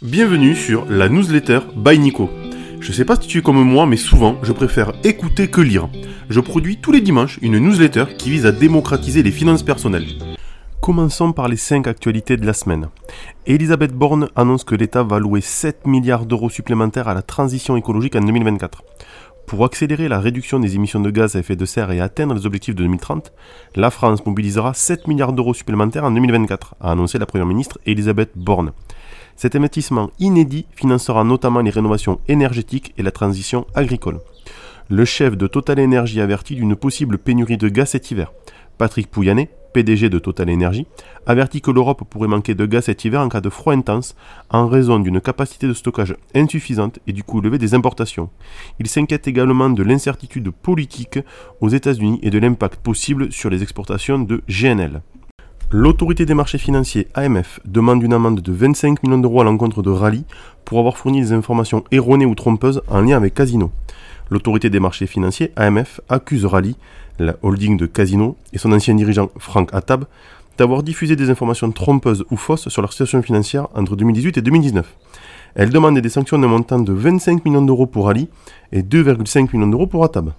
Bienvenue sur la newsletter by Nico. Je sais pas si tu es comme moi, mais souvent je préfère écouter que lire. Je produis tous les dimanches une newsletter qui vise à démocratiser les finances personnelles. Commençons par les 5 actualités de la semaine. Elisabeth Borne annonce que l'État va louer 7 milliards d'euros supplémentaires à la transition écologique en 2024. Pour accélérer la réduction des émissions de gaz à effet de serre et atteindre les objectifs de 2030, la France mobilisera 7 milliards d'euros supplémentaires en 2024, a annoncé la Première ministre Elisabeth Borne. Cet investissement inédit financera notamment les rénovations énergétiques et la transition agricole. Le chef de Total Energy avertit d'une possible pénurie de gaz cet hiver. Patrick Pouyanné, PDG de Total Energy, avertit que l'Europe pourrait manquer de gaz cet hiver en cas de froid intense en raison d'une capacité de stockage insuffisante et du coût élevé des importations. Il s'inquiète également de l'incertitude politique aux États-Unis et de l'impact possible sur les exportations de GNL. L'autorité des marchés financiers AMF demande une amende de 25 millions d'euros à l'encontre de Rally pour avoir fourni des informations erronées ou trompeuses en lien avec Casino. L'autorité des marchés financiers AMF accuse Rally, la holding de Casino, et son ancien dirigeant Frank Attab d'avoir diffusé des informations trompeuses ou fausses sur leur situation financière entre 2018 et 2019. Elle demande des sanctions d'un montant de 25 millions d'euros pour Rally et 2,5 millions d'euros pour Attab.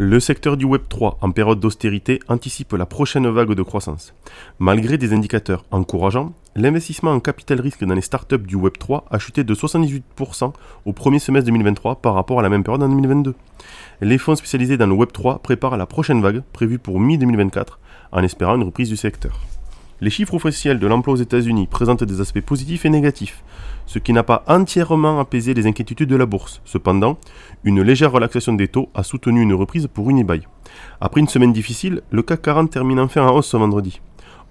Le secteur du Web 3 en période d'austérité anticipe la prochaine vague de croissance. Malgré des indicateurs encourageants, l'investissement en capital risque dans les startups du Web 3 a chuté de 78% au premier semestre 2023 par rapport à la même période en 2022. Les fonds spécialisés dans le Web 3 préparent la prochaine vague prévue pour mi-2024 en espérant une reprise du secteur. Les chiffres officiels de l'emploi aux États-Unis présentent des aspects positifs et négatifs, ce qui n'a pas entièrement apaisé les inquiétudes de la bourse. Cependant, une légère relaxation des taux a soutenu une reprise pour Unibail. Après une semaine difficile, le CAC 40 termine enfin en hausse ce vendredi,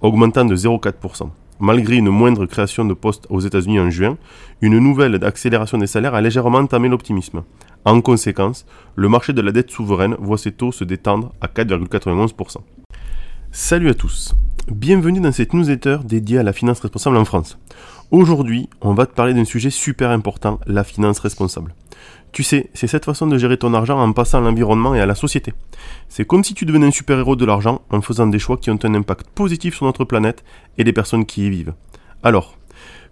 augmentant de 0,4%. Malgré une moindre création de postes aux États-Unis en juin, une nouvelle accélération des salaires a légèrement entamé l'optimisme. En conséquence, le marché de la dette souveraine voit ses taux se détendre à 4,91%. Salut à tous Bienvenue dans cette newsletter dédiée à la finance responsable en France. Aujourd'hui, on va te parler d'un sujet super important, la finance responsable. Tu sais, c'est cette façon de gérer ton argent en passant à l'environnement et à la société. C'est comme si tu devenais un super-héros de l'argent en faisant des choix qui ont un impact positif sur notre planète et les personnes qui y vivent. Alors,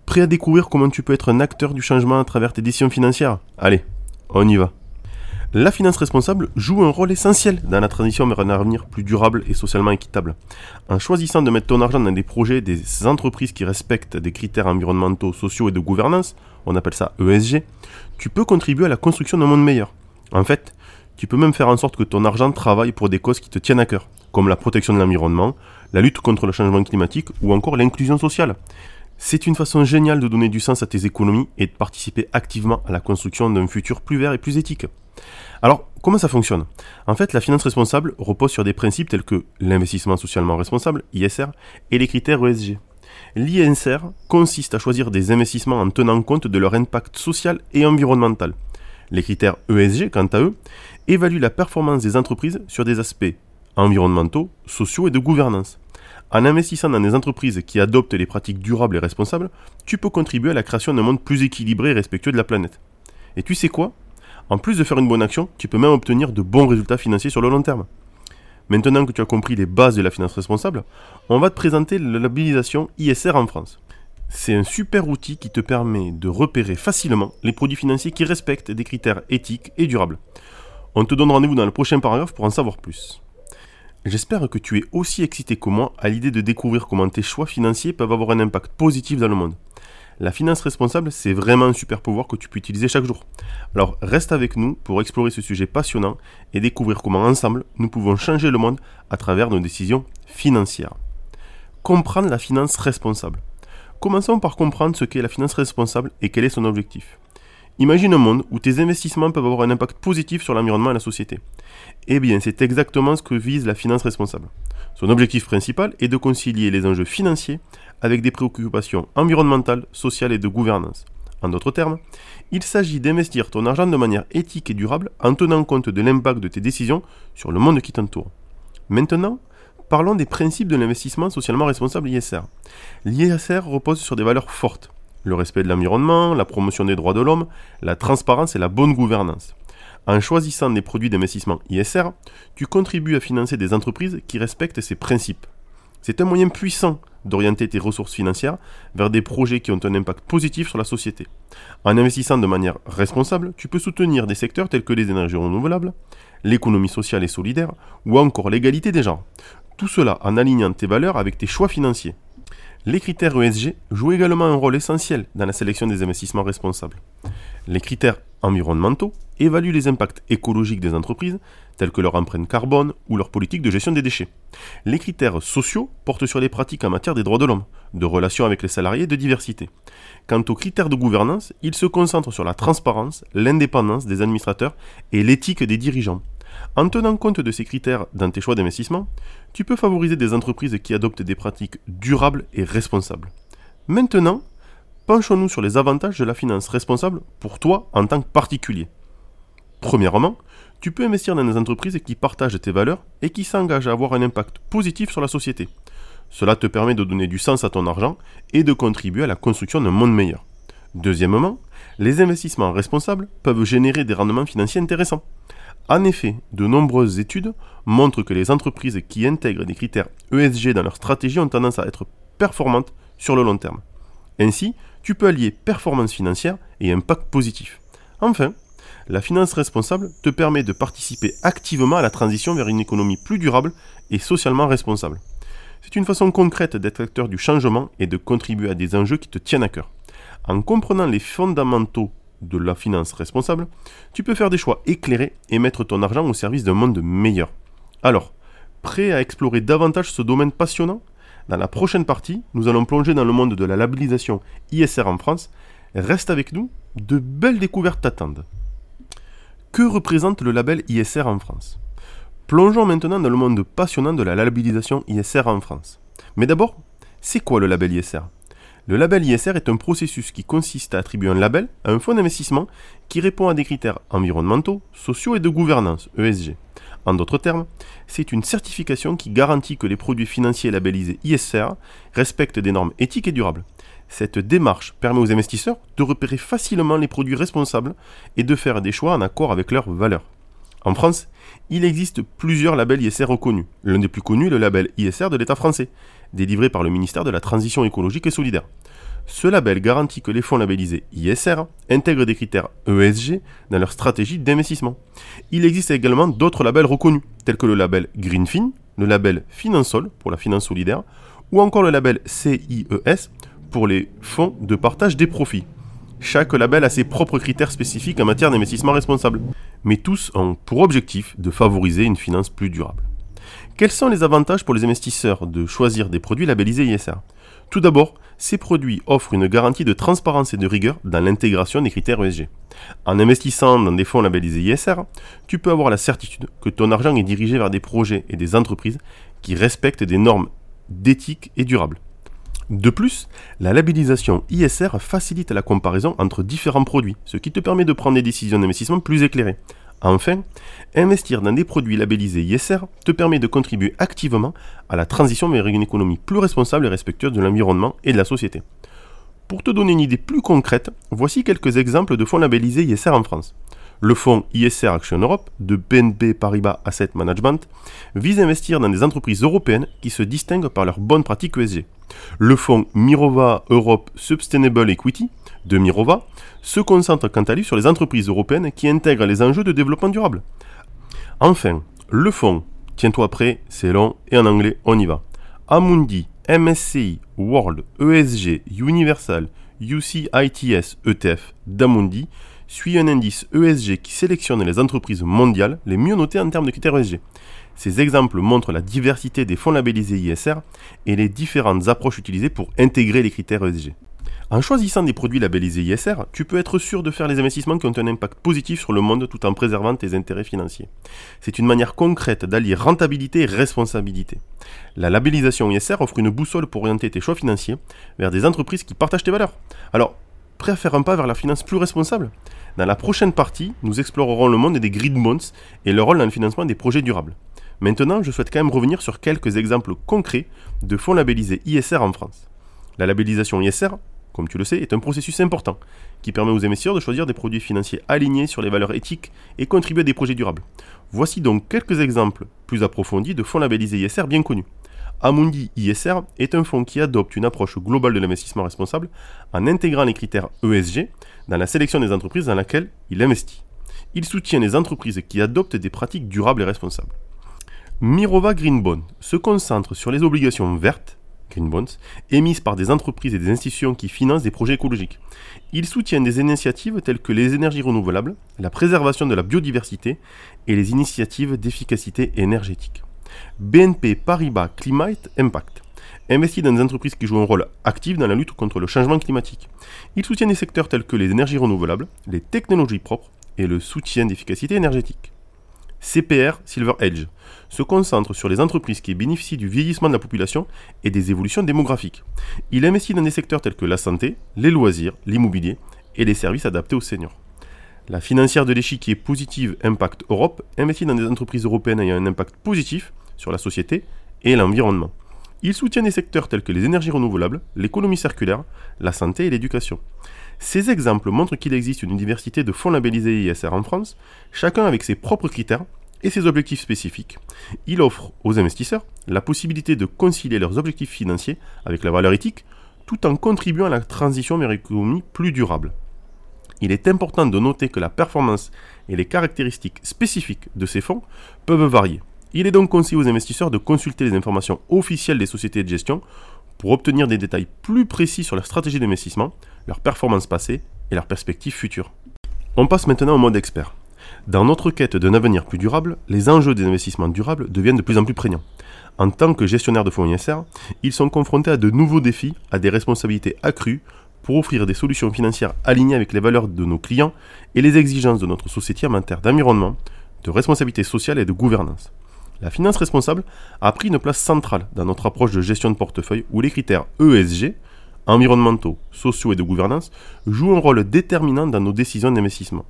prêt à découvrir comment tu peux être un acteur du changement à travers tes décisions financières? Allez, on y va. La finance responsable joue un rôle essentiel dans la transition vers un avenir plus durable et socialement équitable. En choisissant de mettre ton argent dans des projets des entreprises qui respectent des critères environnementaux, sociaux et de gouvernance, on appelle ça ESG, tu peux contribuer à la construction d'un monde meilleur. En fait, tu peux même faire en sorte que ton argent travaille pour des causes qui te tiennent à cœur, comme la protection de l'environnement, la lutte contre le changement climatique ou encore l'inclusion sociale. C'est une façon géniale de donner du sens à tes économies et de participer activement à la construction d'un futur plus vert et plus éthique. Alors, comment ça fonctionne? En fait, la finance responsable repose sur des principes tels que l'investissement socialement responsable, ISR, et les critères ESG. L'ISR consiste à choisir des investissements en tenant compte de leur impact social et environnemental. Les critères ESG, quant à eux, évaluent la performance des entreprises sur des aspects environnementaux, sociaux et de gouvernance. En investissant dans des entreprises qui adoptent les pratiques durables et responsables, tu peux contribuer à la création d'un monde plus équilibré et respectueux de la planète. Et tu sais quoi? En plus de faire une bonne action, tu peux même obtenir de bons résultats financiers sur le long terme. Maintenant que tu as compris les bases de la finance responsable, on va te présenter la labellisation ISR en France. C'est un super outil qui te permet de repérer facilement les produits financiers qui respectent des critères éthiques et durables. On te donne rendez-vous dans le prochain paragraphe pour en savoir plus. J'espère que tu es aussi excité que moi à l'idée de découvrir comment tes choix financiers peuvent avoir un impact positif dans le monde. La finance responsable, c'est vraiment un super pouvoir que tu peux utiliser chaque jour. Alors reste avec nous pour explorer ce sujet passionnant et découvrir comment ensemble nous pouvons changer le monde à travers nos décisions financières. Comprendre la finance responsable. Commençons par comprendre ce qu'est la finance responsable et quel est son objectif. Imagine un monde où tes investissements peuvent avoir un impact positif sur l'environnement et la société. Eh bien, c'est exactement ce que vise la finance responsable. Son objectif principal est de concilier les enjeux financiers avec des préoccupations environnementales, sociales et de gouvernance. En d'autres termes, il s'agit d'investir ton argent de manière éthique et durable en tenant compte de l'impact de tes décisions sur le monde qui t'entoure. Maintenant, parlons des principes de l'investissement socialement responsable ISR. L'ISR repose sur des valeurs fortes le respect de l'environnement, la promotion des droits de l'homme, la transparence et la bonne gouvernance. En choisissant des produits d'investissement ISR, tu contribues à financer des entreprises qui respectent ces principes. C'est un moyen puissant d'orienter tes ressources financières vers des projets qui ont un impact positif sur la société. En investissant de manière responsable, tu peux soutenir des secteurs tels que les énergies renouvelables, l'économie sociale et solidaire ou encore l'égalité des genres. Tout cela en alignant tes valeurs avec tes choix financiers. Les critères ESG jouent également un rôle essentiel dans la sélection des investissements responsables. Les critères environnementaux évaluent les impacts écologiques des entreprises, tels que leur empreinte carbone ou leur politique de gestion des déchets. Les critères sociaux portent sur les pratiques en matière des droits de l'homme, de relations avec les salariés de diversité. Quant aux critères de gouvernance, ils se concentrent sur la transparence, l'indépendance des administrateurs et l'éthique des dirigeants. En tenant compte de ces critères dans tes choix d'investissement, tu peux favoriser des entreprises qui adoptent des pratiques durables et responsables. Maintenant, penchons-nous sur les avantages de la finance responsable pour toi en tant que particulier. Premièrement, tu peux investir dans des entreprises qui partagent tes valeurs et qui s'engagent à avoir un impact positif sur la société. Cela te permet de donner du sens à ton argent et de contribuer à la construction d'un monde meilleur. Deuxièmement, les investissements responsables peuvent générer des rendements financiers intéressants. En effet, de nombreuses études montrent que les entreprises qui intègrent des critères ESG dans leur stratégie ont tendance à être performantes sur le long terme. Ainsi, tu peux allier performance financière et impact positif. Enfin, la finance responsable te permet de participer activement à la transition vers une économie plus durable et socialement responsable. C'est une façon concrète d'être acteur du changement et de contribuer à des enjeux qui te tiennent à cœur. En comprenant les fondamentaux de la finance responsable, tu peux faire des choix éclairés et mettre ton argent au service d'un monde meilleur. Alors, prêt à explorer davantage ce domaine passionnant? Dans la prochaine partie, nous allons plonger dans le monde de la labellisation ISR en France. Reste avec nous, de belles découvertes t'attendent. Que représente le label ISR en France? Plongeons maintenant dans le monde passionnant de la labellisation ISR en France. Mais d'abord, c'est quoi le label ISR le label ISR est un processus qui consiste à attribuer un label à un fonds d'investissement qui répond à des critères environnementaux, sociaux et de gouvernance, ESG. En d'autres termes, c'est une certification qui garantit que les produits financiers labellisés ISR respectent des normes éthiques et durables. Cette démarche permet aux investisseurs de repérer facilement les produits responsables et de faire des choix en accord avec leurs valeurs. En France, il existe plusieurs labels ISR reconnus. L'un des plus connus est le label ISR de l'État français, délivré par le ministère de la Transition écologique et solidaire. Ce label garantit que les fonds labellisés ISR intègrent des critères ESG dans leur stratégie d'investissement. Il existe également d'autres labels reconnus, tels que le label Greenfin, le label Finansol pour la finance solidaire, ou encore le label CIES pour les fonds de partage des profits. Chaque label a ses propres critères spécifiques en matière d'investissement responsable, mais tous ont pour objectif de favoriser une finance plus durable. Quels sont les avantages pour les investisseurs de choisir des produits labellisés ISR Tout d'abord, ces produits offrent une garantie de transparence et de rigueur dans l'intégration des critères ESG. En investissant dans des fonds labellisés ISR, tu peux avoir la certitude que ton argent est dirigé vers des projets et des entreprises qui respectent des normes d'éthique et durables. De plus, la labellisation ISR facilite la comparaison entre différents produits, ce qui te permet de prendre des décisions d'investissement plus éclairées. Enfin, investir dans des produits labellisés ISR te permet de contribuer activement à la transition vers une économie plus responsable et respectueuse de l'environnement et de la société. Pour te donner une idée plus concrète, voici quelques exemples de fonds labellisés ISR en France. Le fonds ISR Action Europe de BNP Paribas Asset Management vise à investir dans des entreprises européennes qui se distinguent par leurs bonnes pratiques ESG. Le fonds Mirova Europe Sustainable Equity de Mirova se concentre quant à lui sur les entreprises européennes qui intègrent les enjeux de développement durable. Enfin, le fonds, tiens-toi prêt, c'est long et en anglais on y va. Amundi, MSCI, World, ESG, Universal, UCITS, ETF d'Amundi suit un indice ESG qui sélectionne les entreprises mondiales les mieux notées en termes de critères ESG. Ces exemples montrent la diversité des fonds labellisés ISR et les différentes approches utilisées pour intégrer les critères ESG. En choisissant des produits labellisés ISR, tu peux être sûr de faire les investissements qui ont un impact positif sur le monde tout en préservant tes intérêts financiers. C'est une manière concrète d'allier rentabilité et responsabilité. La labellisation ISR offre une boussole pour orienter tes choix financiers vers des entreprises qui partagent tes valeurs. Alors, prêt à faire un pas vers la finance plus responsable Dans la prochaine partie, nous explorerons le monde des grid bonds et leur rôle dans le financement des projets durables. Maintenant, je souhaite quand même revenir sur quelques exemples concrets de fonds labellisés ISR en France. La labellisation ISR, comme tu le sais, est un processus important qui permet aux investisseurs de choisir des produits financiers alignés sur les valeurs éthiques et contribuer à des projets durables. Voici donc quelques exemples plus approfondis de fonds labellisés ISR bien connus. Amundi ISR est un fonds qui adopte une approche globale de l'investissement responsable en intégrant les critères ESG dans la sélection des entreprises dans lesquelles il investit. Il soutient les entreprises qui adoptent des pratiques durables et responsables. Mirova Green Bond se concentre sur les obligations vertes, Green Bonds, émises par des entreprises et des institutions qui financent des projets écologiques. Il soutient des initiatives telles que les énergies renouvelables, la préservation de la biodiversité et les initiatives d'efficacité énergétique. BNP Paribas Climate Impact investit dans des entreprises qui jouent un rôle actif dans la lutte contre le changement climatique. Il soutient des secteurs tels que les énergies renouvelables, les technologies propres et le soutien d'efficacité énergétique. CPR Silver Edge se concentre sur les entreprises qui bénéficient du vieillissement de la population et des évolutions démographiques. Il investit dans des secteurs tels que la santé, les loisirs, l'immobilier et les services adaptés aux seniors. La financière de l'échiquier positive Impact Europe investit dans des entreprises européennes ayant un impact positif sur la société et l'environnement. Il soutient des secteurs tels que les énergies renouvelables, l'économie circulaire, la santé et l'éducation. Ces exemples montrent qu'il existe une diversité de fonds labellisés ISR en France, chacun avec ses propres critères et ses objectifs spécifiques. Il offre aux investisseurs la possibilité de concilier leurs objectifs financiers avec la valeur éthique, tout en contribuant à la transition vers une plus durable. Il est important de noter que la performance et les caractéristiques spécifiques de ces fonds peuvent varier. Il est donc conseillé aux investisseurs de consulter les informations officielles des sociétés de gestion pour obtenir des détails plus précis sur leur stratégie d'investissement, leur performance passée et leurs perspectives futures. On passe maintenant au mode expert. Dans notre quête d'un avenir plus durable, les enjeux des investissements durables deviennent de plus en plus prégnants. En tant que gestionnaires de fonds ISR, ils sont confrontés à de nouveaux défis, à des responsabilités accrues pour offrir des solutions financières alignées avec les valeurs de nos clients et les exigences de notre société en matière d'environnement, de responsabilité sociale et de gouvernance. La finance responsable a pris une place centrale dans notre approche de gestion de portefeuille où les critères ESG, environnementaux, sociaux et de gouvernance, jouent un rôle déterminant dans nos décisions d'investissement.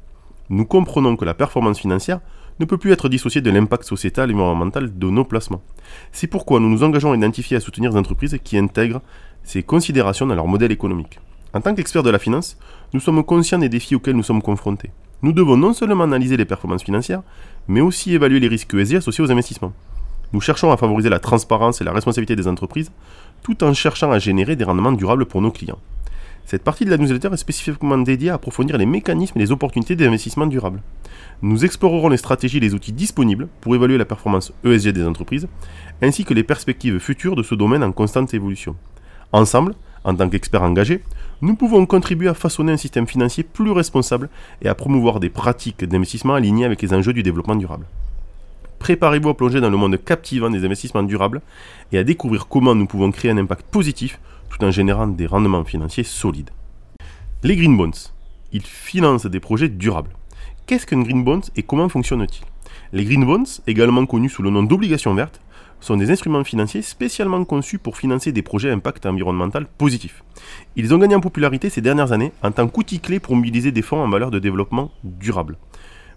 Nous comprenons que la performance financière ne peut plus être dissociée de l'impact sociétal et environnemental de nos placements. C'est pourquoi nous nous engageons à identifier et à soutenir des entreprises qui intègrent ces considérations dans leur modèle économique. En tant qu'experts de la finance, nous sommes conscients des défis auxquels nous sommes confrontés. Nous devons non seulement analyser les performances financières, mais aussi évaluer les risques ESG associés aux investissements. Nous cherchons à favoriser la transparence et la responsabilité des entreprises, tout en cherchant à générer des rendements durables pour nos clients. Cette partie de la newsletter est spécifiquement dédiée à approfondir les mécanismes et les opportunités d'investissement durable. Nous explorerons les stratégies et les outils disponibles pour évaluer la performance ESG des entreprises, ainsi que les perspectives futures de ce domaine en constante évolution. Ensemble, en tant qu'experts engagés, nous pouvons contribuer à façonner un système financier plus responsable et à promouvoir des pratiques d'investissement alignées avec les enjeux du développement durable. Préparez-vous à plonger dans le monde captivant des investissements durables et à découvrir comment nous pouvons créer un impact positif tout en générant des rendements financiers solides. Les Green Bonds. Ils financent des projets durables. Qu'est-ce qu'un Green Bond et comment fonctionne-t-il Les Green Bonds, également connus sous le nom d'obligations vertes, sont des instruments financiers spécialement conçus pour financer des projets à impact environnemental positif. Ils ont gagné en popularité ces dernières années en tant qu'outil clé pour mobiliser des fonds en valeur de développement durable.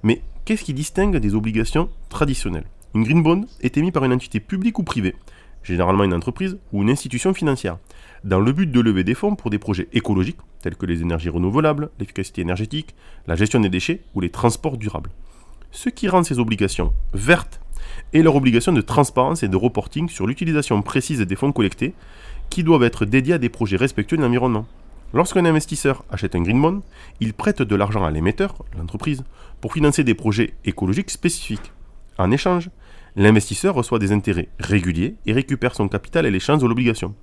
Mais qu'est-ce qui distingue des obligations traditionnelles? Une green bond est émise par une entité publique ou privée, généralement une entreprise ou une institution financière, dans le but de lever des fonds pour des projets écologiques tels que les énergies renouvelables, l'efficacité énergétique, la gestion des déchets ou les transports durables. Ce qui rend ces obligations vertes et leur obligation de transparence et de reporting sur l'utilisation précise des fonds collectés qui doivent être dédiés à des projets respectueux de l'environnement. Lorsqu'un investisseur achète un green bond, il prête de l'argent à l'émetteur, l'entreprise, pour financer des projets écologiques spécifiques. En échange, l'investisseur reçoit des intérêts réguliers et récupère son capital et les chances de l'obligation.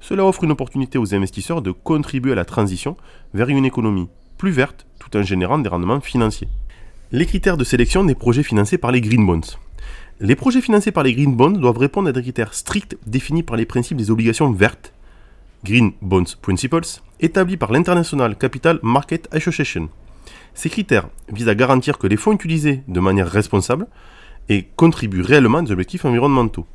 Cela offre une opportunité aux investisseurs de contribuer à la transition vers une économie plus verte tout en générant des rendements financiers. Les critères de sélection des projets financés par les green bonds. Les projets financés par les Green Bonds doivent répondre à des critères stricts définis par les principes des obligations vertes, Green Bonds Principles, établis par l'International Capital Market Association. Ces critères visent à garantir que les fonds utilisés de manière responsable et contribuent réellement à des objectifs environnementaux.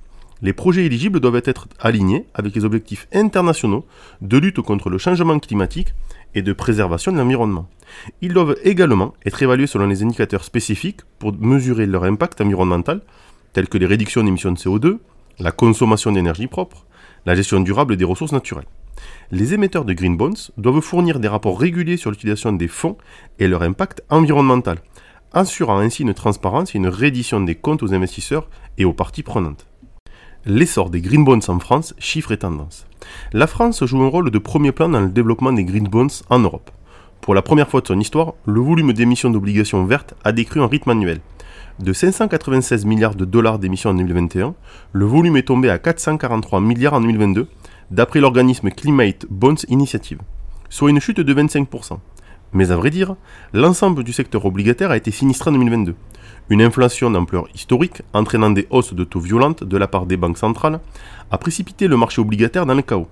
Les projets éligibles doivent être alignés avec les objectifs internationaux de lutte contre le changement climatique et de préservation de l'environnement. Ils doivent également être évalués selon les indicateurs spécifiques pour mesurer leur impact environnemental tels que les réductions d'émissions de CO2, la consommation d'énergie propre, la gestion durable des ressources naturelles. Les émetteurs de green bonds doivent fournir des rapports réguliers sur l'utilisation des fonds et leur impact environnemental, assurant ainsi une transparence et une reddition des comptes aux investisseurs et aux parties prenantes. L'essor des green bonds en France, chiffres et tendances. La France joue un rôle de premier plan dans le développement des green bonds en Europe. Pour la première fois de son histoire, le volume d'émissions d'obligations vertes a décru en rythme annuel. De 596 milliards de dollars d'émissions en 2021, le volume est tombé à 443 milliards en 2022, d'après l'organisme Climate Bonds Initiative, soit une chute de 25%. Mais à vrai dire, l'ensemble du secteur obligataire a été sinistré en 2022. Une inflation d'ampleur historique, entraînant des hausses de taux violentes de la part des banques centrales, a précipité le marché obligataire dans le chaos.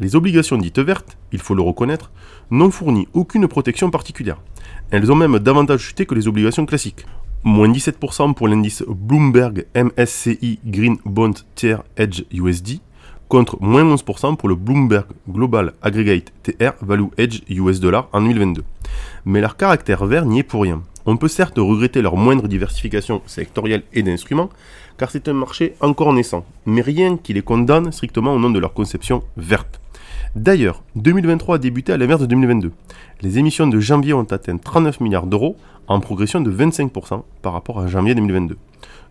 Les obligations dites vertes, il faut le reconnaître, n'ont fourni aucune protection particulière. Elles ont même davantage chuté que les obligations classiques. Moins 17% pour l'indice Bloomberg MSCI Green Bond Tier Edge USD, contre moins 11% pour le Bloomberg Global Aggregate TR Value Edge US Dollar en 2022. Mais leur caractère vert n'y est pour rien. On peut certes regretter leur moindre diversification sectorielle et d'instruments, car c'est un marché encore naissant, mais rien qui les condamne strictement au nom de leur conception verte. D'ailleurs, 2023 a débuté à l'inverse de 2022. Les émissions de janvier ont atteint 39 milliards d'euros, en progression de 25% par rapport à janvier 2022.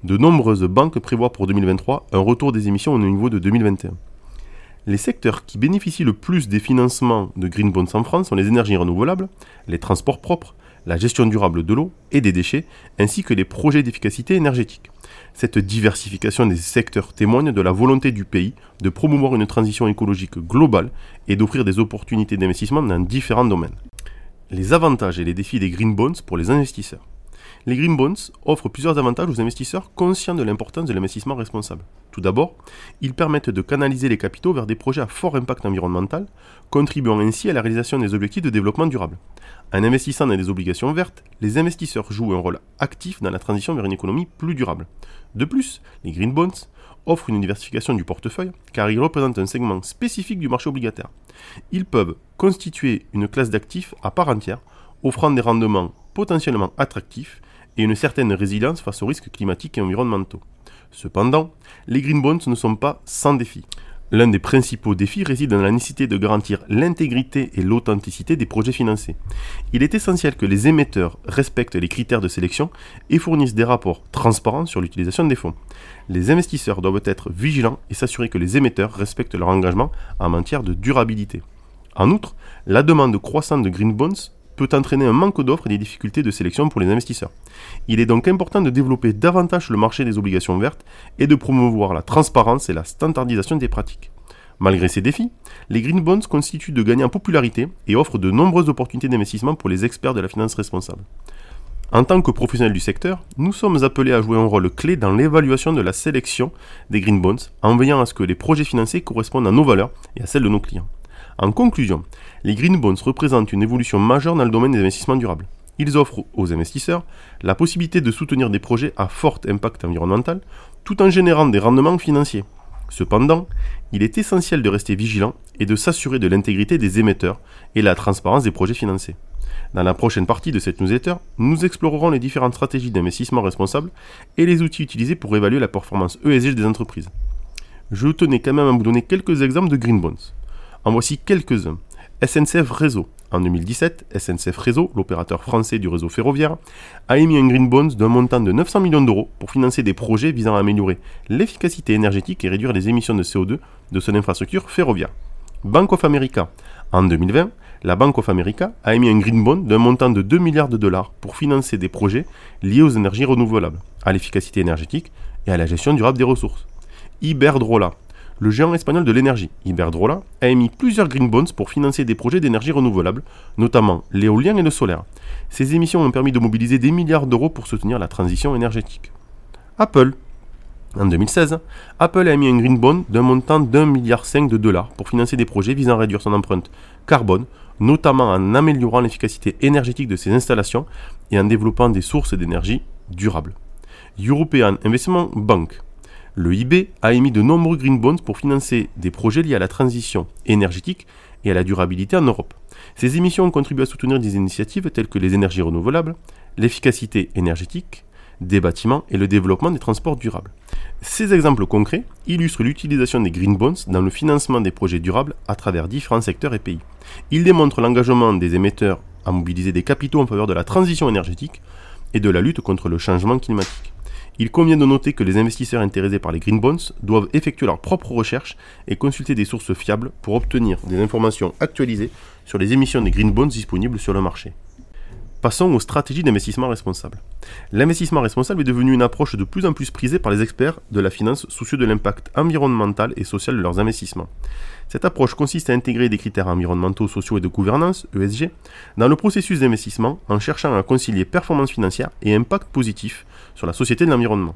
De nombreuses banques prévoient pour 2023 un retour des émissions au niveau de 2021. Les secteurs qui bénéficient le plus des financements de Green Bonds en France sont les énergies renouvelables, les transports propres, la gestion durable de l'eau et des déchets, ainsi que les projets d'efficacité énergétique. Cette diversification des secteurs témoigne de la volonté du pays de promouvoir une transition écologique globale et d'offrir des opportunités d'investissement dans différents domaines. Les avantages et les défis des green bonds pour les investisseurs. Les green bonds offrent plusieurs avantages aux investisseurs conscients de l'importance de l'investissement responsable. Tout d'abord, ils permettent de canaliser les capitaux vers des projets à fort impact environnemental, contribuant ainsi à la réalisation des objectifs de développement durable. En investissant dans des obligations vertes, les investisseurs jouent un rôle actif dans la transition vers une économie plus durable. De plus, les green bonds offrent une diversification du portefeuille car ils représentent un segment spécifique du marché obligataire. Ils peuvent constituer une classe d'actifs à part entière, offrant des rendements potentiellement attractifs et une certaine résilience face aux risques climatiques et environnementaux. Cependant, les green bonds ne sont pas sans défis. L'un des principaux défis réside dans la nécessité de garantir l'intégrité et l'authenticité des projets financés. Il est essentiel que les émetteurs respectent les critères de sélection et fournissent des rapports transparents sur l'utilisation des fonds. Les investisseurs doivent être vigilants et s'assurer que les émetteurs respectent leur engagement en matière de durabilité. En outre, la demande croissante de green bonds peut entraîner un manque d'offres et des difficultés de sélection pour les investisseurs. Il est donc important de développer davantage le marché des obligations vertes et de promouvoir la transparence et la standardisation des pratiques. Malgré ces défis, les green bonds constituent de gagnants en popularité et offrent de nombreuses opportunités d'investissement pour les experts de la finance responsable. En tant que professionnels du secteur, nous sommes appelés à jouer un rôle clé dans l'évaluation de la sélection des green bonds en veillant à ce que les projets financés correspondent à nos valeurs et à celles de nos clients. En conclusion, les green bonds représentent une évolution majeure dans le domaine des investissements durables. Ils offrent aux investisseurs la possibilité de soutenir des projets à fort impact environnemental tout en générant des rendements financiers. Cependant, il est essentiel de rester vigilant et de s'assurer de l'intégrité des émetteurs et la transparence des projets financés. Dans la prochaine partie de cette newsletter, nous explorerons les différentes stratégies d'investissement responsable et les outils utilisés pour évaluer la performance ESG des entreprises. Je tenais quand même à vous donner quelques exemples de green bonds. En voici quelques-uns. SNCF Réseau. En 2017, SNCF Réseau, l'opérateur français du réseau ferroviaire, a émis un green bond d'un montant de 900 millions d'euros pour financer des projets visant à améliorer l'efficacité énergétique et réduire les émissions de CO2 de son infrastructure ferroviaire. Bank of America. En 2020, la Bank of America a émis un green bond d'un montant de 2 milliards de dollars pour financer des projets liés aux énergies renouvelables, à l'efficacité énergétique et à la gestion durable des ressources. Iberdrola, le géant espagnol de l'énergie, Iberdrola, a émis plusieurs green bonds pour financer des projets d'énergie renouvelable, notamment l'éolien et le solaire. Ces émissions ont permis de mobiliser des milliards d'euros pour soutenir la transition énergétique. Apple. En 2016, Apple a émis un green bond d'un montant d'un milliard de dollars pour financer des projets visant à réduire son empreinte carbone, notamment en améliorant l'efficacité énergétique de ses installations et en développant des sources d'énergie durables. European Investment Bank le IB a émis de nombreux green bonds pour financer des projets liés à la transition énergétique et à la durabilité en Europe. Ces émissions ont contribué à soutenir des initiatives telles que les énergies renouvelables, l'efficacité énergétique des bâtiments et le développement des transports durables. Ces exemples concrets illustrent l'utilisation des green bonds dans le financement des projets durables à travers différents secteurs et pays. Ils démontrent l'engagement des émetteurs à mobiliser des capitaux en faveur de la transition énergétique et de la lutte contre le changement climatique. Il convient de noter que les investisseurs intéressés par les green bonds doivent effectuer leurs propres recherches et consulter des sources fiables pour obtenir des informations actualisées sur les émissions des green bonds disponibles sur le marché. Passons aux stratégies d'investissement responsable. L'investissement responsable est devenu une approche de plus en plus prisée par les experts de la finance soucieux de l'impact environnemental et social de leurs investissements. Cette approche consiste à intégrer des critères environnementaux, sociaux et de gouvernance, ESG, dans le processus d'investissement en cherchant à concilier performance financière et impact positif sur la société de l'environnement.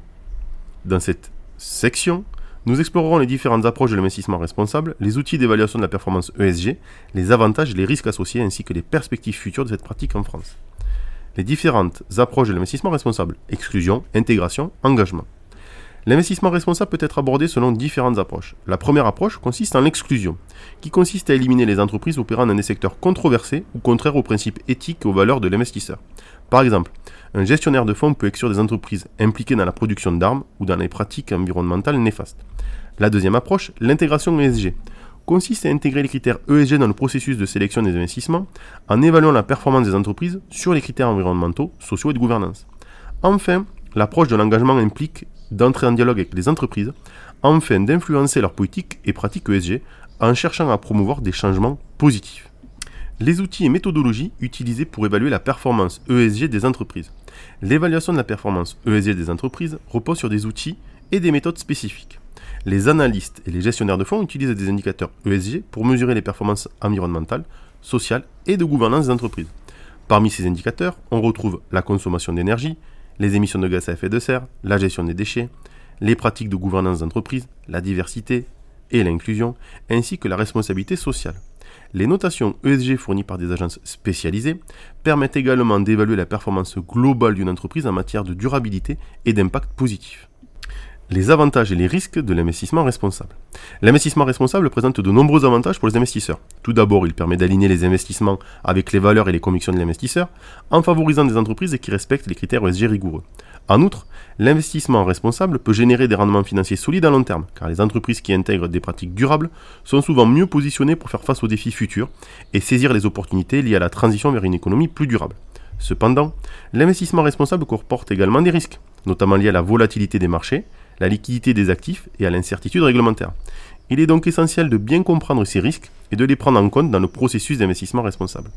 Dans cette section, nous explorerons les différentes approches de l'investissement responsable, les outils d'évaluation de la performance ESG, les avantages et les risques associés ainsi que les perspectives futures de cette pratique en France les différentes approches de l'investissement responsable, exclusion, intégration, engagement. L'investissement responsable peut être abordé selon différentes approches. La première approche consiste en l'exclusion, qui consiste à éliminer les entreprises opérant dans des secteurs controversés ou contraires aux principes éthiques et aux valeurs de l'investisseur. Par exemple, un gestionnaire de fonds peut exclure des entreprises impliquées dans la production d'armes ou dans les pratiques environnementales néfastes. La deuxième approche, l'intégration ESG, consiste à intégrer les critères ESG dans le processus de sélection des investissements en évaluant la performance des entreprises sur les critères environnementaux, sociaux et de gouvernance. Enfin, l'approche de l'engagement implique d'entrer en dialogue avec les entreprises afin d'influencer leurs politiques et pratiques ESG en cherchant à promouvoir des changements positifs. Les outils et méthodologies utilisés pour évaluer la performance ESG des entreprises. L'évaluation de la performance ESG des entreprises repose sur des outils et des méthodes spécifiques les analystes et les gestionnaires de fonds utilisent des indicateurs ESG pour mesurer les performances environnementales, sociales et de gouvernance des entreprises. Parmi ces indicateurs, on retrouve la consommation d'énergie, les émissions de gaz à effet de serre, la gestion des déchets, les pratiques de gouvernance d'entreprise, la diversité et l'inclusion, ainsi que la responsabilité sociale. Les notations ESG fournies par des agences spécialisées permettent également d'évaluer la performance globale d'une entreprise en matière de durabilité et d'impact positif. Les avantages et les risques de l'investissement responsable. L'investissement responsable présente de nombreux avantages pour les investisseurs. Tout d'abord, il permet d'aligner les investissements avec les valeurs et les convictions de l'investisseur en favorisant des entreprises qui respectent les critères ESG rigoureux. En outre, l'investissement responsable peut générer des rendements financiers solides à long terme, car les entreprises qui intègrent des pratiques durables sont souvent mieux positionnées pour faire face aux défis futurs et saisir les opportunités liées à la transition vers une économie plus durable. Cependant, l'investissement responsable comporte également des risques, notamment liés à la volatilité des marchés, la liquidité des actifs et à l'incertitude réglementaire. Il est donc essentiel de bien comprendre ces risques et de les prendre en compte dans le processus d'investissement responsable.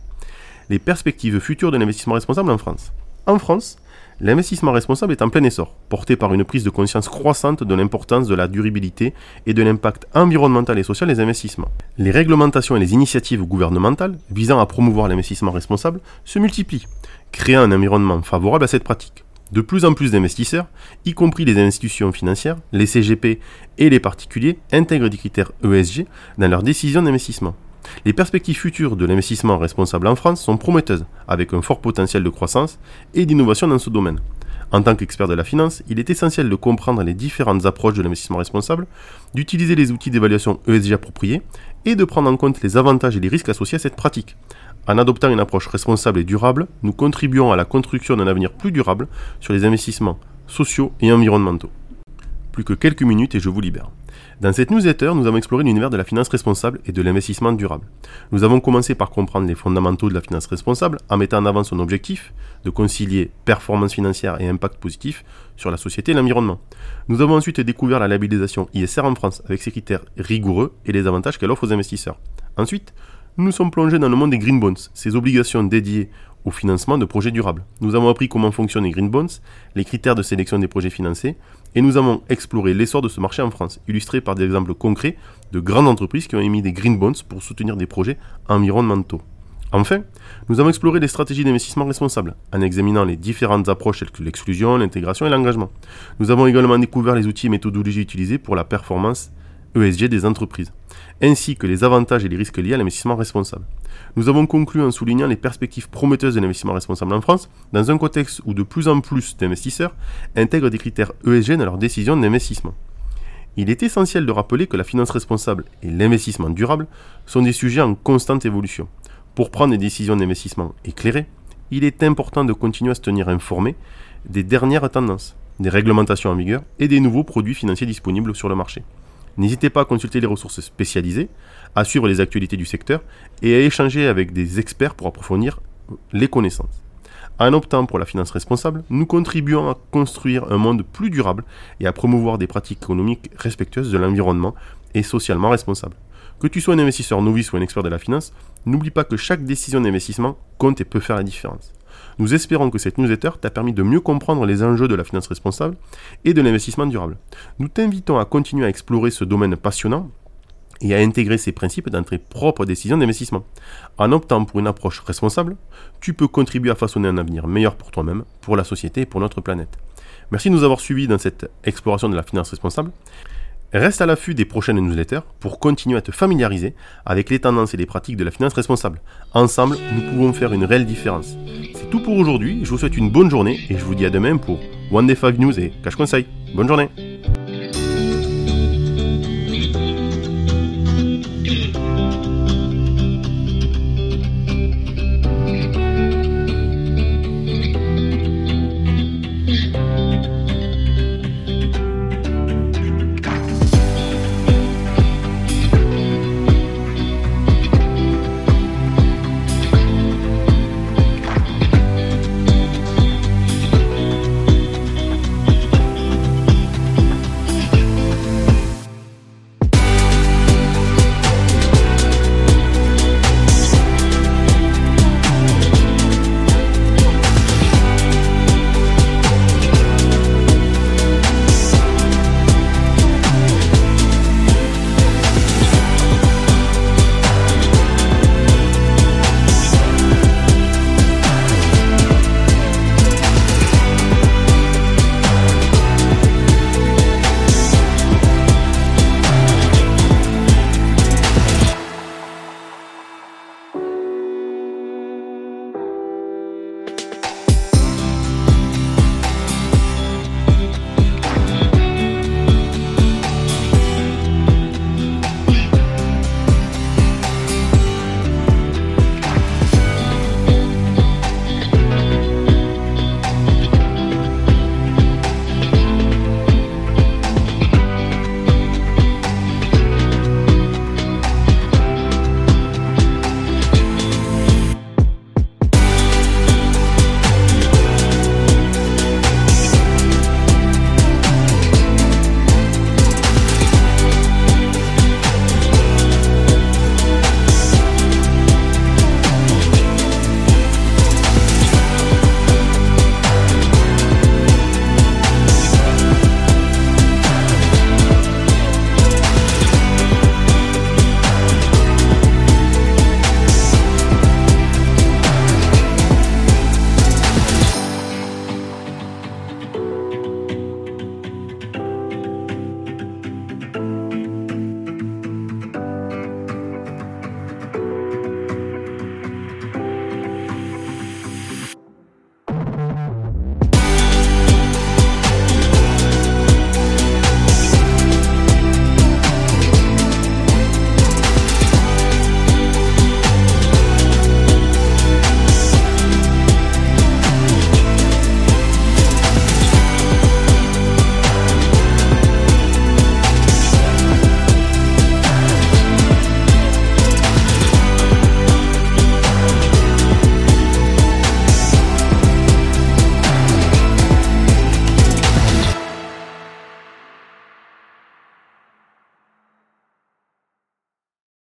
Les perspectives futures de l'investissement responsable en France. En France, l'investissement responsable est en plein essor, porté par une prise de conscience croissante de l'importance de la durabilité et de l'impact environnemental et social des investissements. Les réglementations et les initiatives gouvernementales visant à promouvoir l'investissement responsable se multiplient, créant un environnement favorable à cette pratique. De plus en plus d'investisseurs, y compris les institutions financières, les CGP et les particuliers, intègrent des critères ESG dans leurs décisions d'investissement. Les perspectives futures de l'investissement responsable en France sont prometteuses, avec un fort potentiel de croissance et d'innovation dans ce domaine. En tant qu'expert de la finance, il est essentiel de comprendre les différentes approches de l'investissement responsable, d'utiliser les outils d'évaluation ESG appropriés et de prendre en compte les avantages et les risques associés à cette pratique. En adoptant une approche responsable et durable, nous contribuons à la construction d'un avenir plus durable sur les investissements sociaux et environnementaux. Plus que quelques minutes et je vous libère. Dans cette newsletter, nous avons exploré l'univers de la finance responsable et de l'investissement durable. Nous avons commencé par comprendre les fondamentaux de la finance responsable en mettant en avant son objectif de concilier performance financière et impact positif sur la société et l'environnement. Nous avons ensuite découvert la labellisation ISR en France avec ses critères rigoureux et les avantages qu'elle offre aux investisseurs. Ensuite, nous sommes plongés dans le monde des green bonds, ces obligations dédiées au financement de projets durables. Nous avons appris comment fonctionnent les green bonds, les critères de sélection des projets financés, et nous avons exploré l'essor de ce marché en France, illustré par des exemples concrets de grandes entreprises qui ont émis des green bonds pour soutenir des projets environnementaux. Enfin, nous avons exploré les stratégies d'investissement responsables, en examinant les différentes approches telles que l'exclusion, l'intégration et l'engagement. Nous avons également découvert les outils et méthodologies utilisés pour la performance ESG des entreprises, ainsi que les avantages et les risques liés à l'investissement responsable. Nous avons conclu en soulignant les perspectives prometteuses de l'investissement responsable en France, dans un contexte où de plus en plus d'investisseurs intègrent des critères ESG dans leurs décisions d'investissement. Il est essentiel de rappeler que la finance responsable et l'investissement durable sont des sujets en constante évolution. Pour prendre des décisions d'investissement éclairées, il est important de continuer à se tenir informé des dernières tendances, des réglementations en vigueur et des nouveaux produits financiers disponibles sur le marché. N'hésitez pas à consulter les ressources spécialisées, à suivre les actualités du secteur et à échanger avec des experts pour approfondir les connaissances. En optant pour la finance responsable, nous contribuons à construire un monde plus durable et à promouvoir des pratiques économiques respectueuses de l'environnement et socialement responsables. Que tu sois un investisseur novice ou un expert de la finance, n'oublie pas que chaque décision d'investissement compte et peut faire la différence. Nous espérons que cette newsletter t'a permis de mieux comprendre les enjeux de la finance responsable et de l'investissement durable. Nous t'invitons à continuer à explorer ce domaine passionnant et à intégrer ces principes dans tes propres décisions d'investissement. En optant pour une approche responsable, tu peux contribuer à façonner un avenir meilleur pour toi-même, pour la société et pour notre planète. Merci de nous avoir suivis dans cette exploration de la finance responsable. Reste à l'affût des prochaines newsletters pour continuer à te familiariser avec les tendances et les pratiques de la finance responsable. Ensemble, nous pouvons faire une réelle différence. C'est tout pour aujourd'hui, je vous souhaite une bonne journée et je vous dis à demain pour One Day 5 News et Cash Conseil. Bonne journée